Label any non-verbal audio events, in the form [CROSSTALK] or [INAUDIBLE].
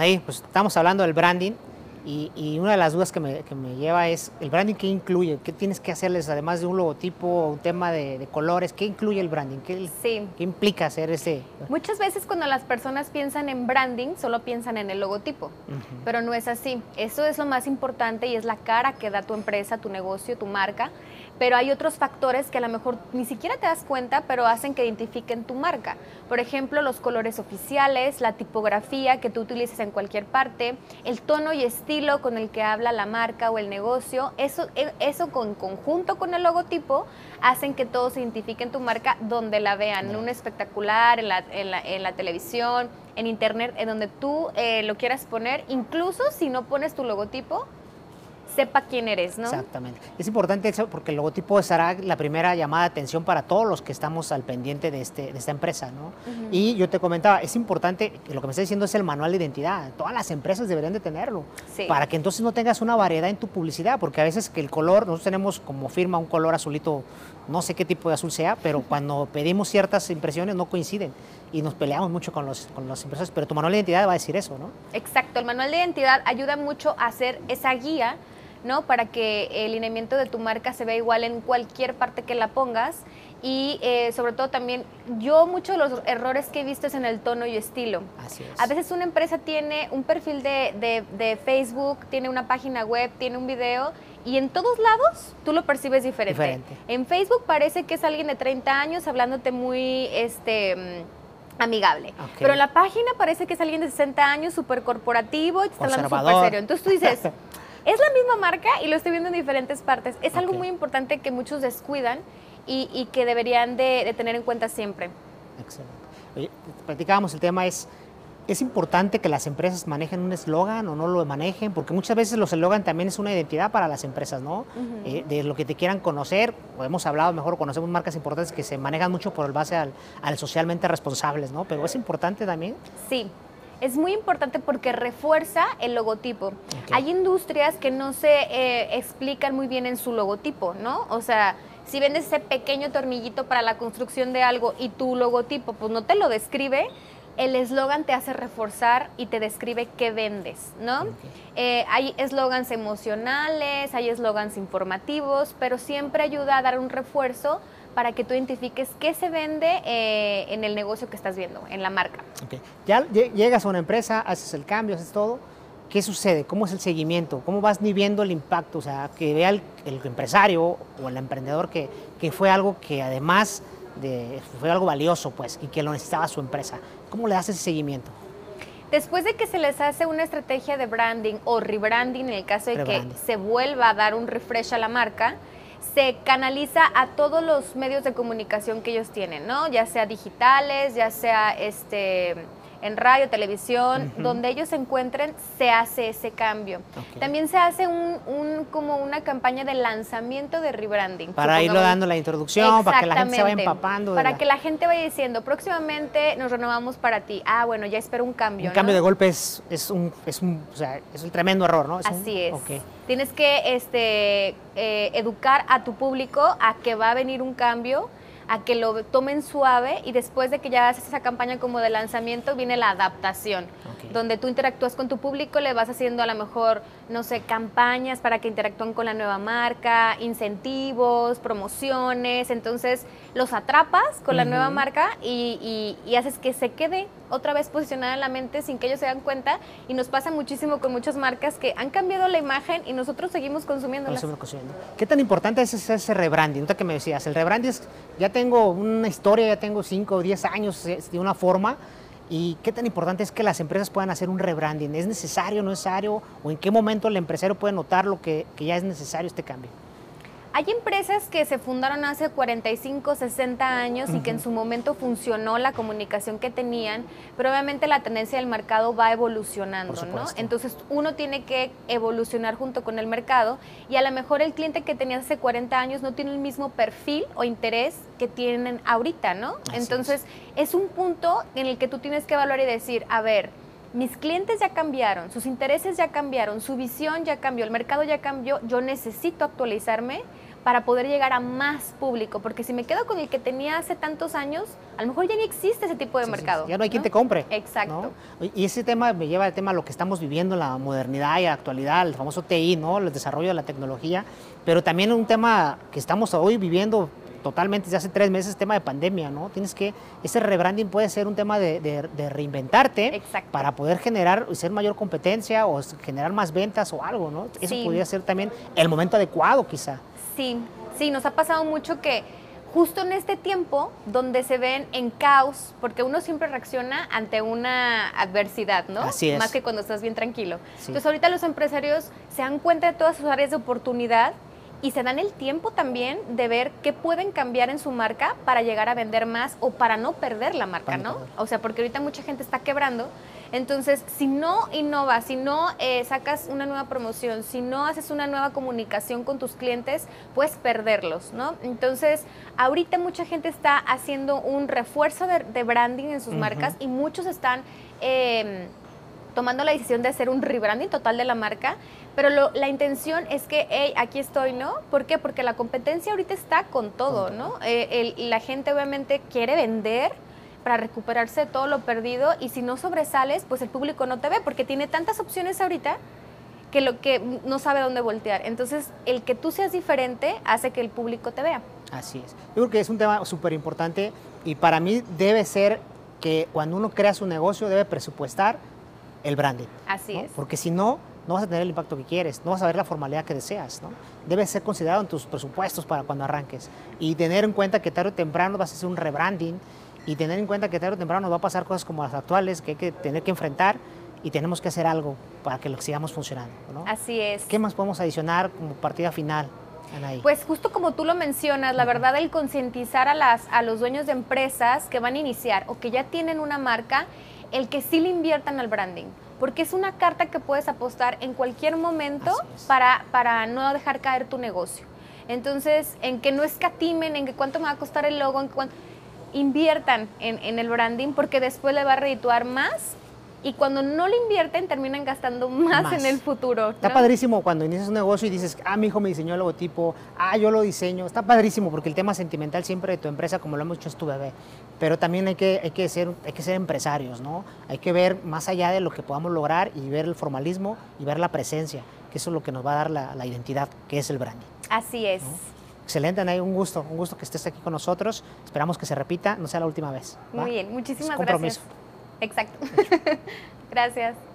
Ahí, pues estamos hablando del branding y, una de las dudas que me, lleva es, ¿el branding qué incluye? ¿Qué tienes que hacerles además de un logotipo un tema de, colores? ¿Qué incluye el branding? ¿Qué, ¿Qué, implica hacer ese? Muchas veces cuando las personas piensan en branding, solo piensan en el logotipo, pero no es así. Eso es lo más importante y es la cara que da tu empresa, tu negocio, tu marca pero hay otros factores que a lo mejor ni siquiera te das cuenta, pero hacen que identifiquen tu marca. Por ejemplo, los colores oficiales, la tipografía que tú utilices en cualquier parte, el tono y estilo con el que habla la marca o el negocio, eso, e, eso con conjunto con el logotipo hacen que todos identifiquen tu marca donde la vean, en un espectacular, en la, en la, televisión, en internet, en donde tú eh, lo quieras poner, incluso si no pones tu logotipo, sepa quién eres, ¿no? Exactamente. Es importante eso porque el logotipo será la primera llamada de atención para todos los que estamos al pendiente de, este, de esta empresa, ¿no? Y yo te comentaba, es importante, lo que me está diciendo es el manual de identidad. Todas las empresas deberían de tenerlo. Para que entonces no tengas una variedad en tu publicidad, porque a veces que el color, nosotros tenemos como firma un color azulito, no sé qué tipo de azul sea, pero cuando pedimos ciertas impresiones no coinciden y nos peleamos mucho con los, con las empresas, pero tu manual de identidad va a decir eso, ¿no? Exacto, el manual de identidad ayuda mucho a hacer esa guía ¿no? Para que el lineamiento de tu marca se vea igual en cualquier parte que la pongas. Y eh, sobre todo también, yo muchos de los errores que he visto es en el tono y estilo. Así A veces una empresa tiene un perfil de, Facebook, tiene una página web, tiene un video y en todos lados tú lo percibes diferente. En Facebook parece que es alguien de 30 años hablándote muy este mm, amigable. Pero en la página parece que es alguien de 60 años, súper corporativo y te está hablando súper serio. Entonces tú dices, [LAUGHS] Es la misma marca y lo estoy viendo en diferentes partes. Es algo muy importante que muchos descuidan y, que deberían de, tener en cuenta siempre. Excelente. Oye, platicábamos, el tema es, ¿es importante que las empresas manejen un eslogan o no lo manejen? Porque muchas veces los eslogan también es una identidad para las empresas, ¿no? Eh, de lo que te quieran conocer, o hemos hablado mejor, conocemos marcas importantes que se manejan mucho por el base al, al socialmente responsables, ¿no? Pero es importante también. Sí, es muy importante porque refuerza el logotipo. Hay industrias que no se eh, explican muy bien en su logotipo, ¿no? O sea, si vendes ese pequeño tornillito para la construcción de algo y tu logotipo pues no te lo describe, el eslogan te hace reforzar y te describe qué vendes, ¿no? Eh, hay eslogans emocionales, hay eslogans informativos, pero siempre ayuda a dar un refuerzo para que tú identifiques qué se vende eh, en el negocio que estás viendo, en la marca. Ya llegas a una empresa, haces el cambio, haces todo. ¿Qué sucede? ¿Cómo es el seguimiento? ¿Cómo vas midiendo el impacto? O sea, que vea el, empresario o el emprendedor que, que, fue algo que además de, fue algo valioso, pues, y que lo necesitaba su empresa. ¿Cómo le das ese seguimiento? Después de que se les hace una estrategia de branding o rebranding, en el caso de que se vuelva a dar un refresh a la marca, se canaliza a todos los medios de comunicación que ellos tienen, ¿no? Ya sea digitales, ya sea este en radio, televisión, donde ellos se encuentren, se hace ese cambio. También se hace un, como una campaña de lanzamiento de rebranding. Para irlo dando la introducción, para que la gente se vaya empapando. Para que la gente vaya diciendo, próximamente nos renovamos para ti. Ah, bueno, ya espero un cambio. Un cambio de golpe es, un, es, un, o sea, es un tremendo error, ¿no? Así es. Tienes que este, eh, educar a tu público a que va a venir un cambio a que lo tomen suave y después de que ya haces esa campaña como de lanzamiento viene la adaptación, donde tú interactúas con tu público, le vas haciendo a lo mejor, no sé, campañas para que interactúen con la nueva marca, incentivos, promociones, entonces los atrapas con la nueva marca y, haces que se quede otra vez posicionada en la mente sin que ellos se den cuenta y nos pasa muchísimo con muchas marcas que han cambiado la imagen y nosotros seguimos consumiendo. ¿Qué tan importante es ese, rebranding? Nota que me decías, el rebranding es, ya tengo una historia, ya tengo 5 o 10 años de una forma, ¿Y qué tan importante es que las empresas puedan hacer un rebranding? ¿Es necesario, no necesario? ¿O en qué momento el empresario puede notar lo que, que ya es necesario este cambio? Hay empresas que se fundaron hace 45, 60 años y que en su momento funcionó la comunicación que tenían, pero obviamente la tendencia del mercado va evolucionando, ¿no? Entonces uno tiene que evolucionar junto con el mercado y a lo mejor el cliente que tenía hace 40 años no tiene el mismo perfil o interés que tienen ahorita, ¿no? Entonces es. es un punto en el que tú tienes que evaluar y decir, a ver, mis clientes ya cambiaron, sus intereses ya cambiaron, su visión ya cambió, el mercado ya cambió, yo necesito actualizarme para poder llegar a más público, porque si me quedo con el que tenía hace tantos años, a lo mejor ya ni existe ese tipo de mercado. ya no hay quien te compre. Exacto. Y ese tema me lleva al tema de lo que estamos viviendo, la modernidad y la actualidad, el famoso TI, ¿no? el desarrollo de la tecnología, pero también un tema que estamos hoy viviendo totalmente desde hace tres meses, tema de pandemia, ¿no? Tienes que, ese rebranding puede ser un tema de, reinventarte para poder generar, ser mayor competencia o generar más ventas o algo, ¿no? Eso podría ser también el momento adecuado quizá. Sí, sí, nos ha pasado mucho que justo en este tiempo donde se ven en caos, porque uno siempre reacciona ante una adversidad, ¿no? Así es. Más que cuando estás bien tranquilo. Entonces ahorita los empresarios se dan cuenta de todas sus áreas de oportunidad y se dan el tiempo también de ver qué pueden cambiar en su marca para llegar a vender más o para no perder la marca, ¿no? O sea, porque ahorita mucha gente está quebrando. Entonces, si no innovas, si no eh, sacas una nueva promoción, si no haces una nueva comunicación con tus clientes, puedes perderlos, ¿no? Entonces, ahorita mucha gente está haciendo un refuerzo de, branding en sus marcas y muchos están... Em, tomando la decisión de hacer un rebranding total de la marca, pero la intención es que, hey, aquí estoy, ¿no? ¿Por qué? Porque la competencia ahorita está con todo, ¿no? Eh, la gente obviamente quiere vender para recuperarse de todo lo perdido y si no sobresales, pues el público no te ve porque tiene tantas opciones ahorita que lo que no sabe dónde voltear. Entonces, el que tú seas diferente hace que el público te vea. Así es. Yo creo que es un tema súper importante y para mí debe ser que cuando uno crea su negocio debe presupuestar el branding. Así es. Porque si no, no vas a tener el impacto que quieres, no vas a ver la formalidad que deseas. ¿no? Debe ser considerado en tus presupuestos para cuando arranques. Y tener en cuenta que tarde o temprano vas a hacer un rebranding y tener en cuenta que tarde o temprano nos va a pasar cosas como las actuales que hay que tener que enfrentar y tenemos que hacer algo para que lo sigamos funcionando. ¿no? Así es. ¿Qué más podemos adicionar como partida final? Anaí? Pues justo como tú lo mencionas, la verdad el concientizar a, las, a los dueños de empresas que van a iniciar o que ya tienen una marca el que sí le inviertan al branding, porque es una carta que puedes apostar en cualquier momento para, para no dejar caer tu negocio. Entonces, en que no escatimen, en que cuánto me va a costar el logo, en cuánto inviertan en, en, el branding porque después le va a redituar más y cuando no le invierten terminan gastando más, en el futuro. Está padrísimo cuando inicias un negocio y dices, ah, mi hijo me diseñó el logotipo, ah, yo lo diseño. Está padrísimo porque el tema sentimental siempre de tu empresa, como lo hemos hecho, es tu bebé. Pero también hay que, hay que, ser, hay que ser empresarios, ¿no? Hay que ver más allá de lo que podamos lograr y ver el formalismo y ver la presencia, que eso es lo que nos va a dar la, identidad, que es el branding. Así es. Excelente, Anaí, un gusto, un gusto que estés aquí con nosotros. Esperamos que se repita, no sea la última vez. Muy bien, muchísimas gracias. Exacto. [LAUGHS] Gracias.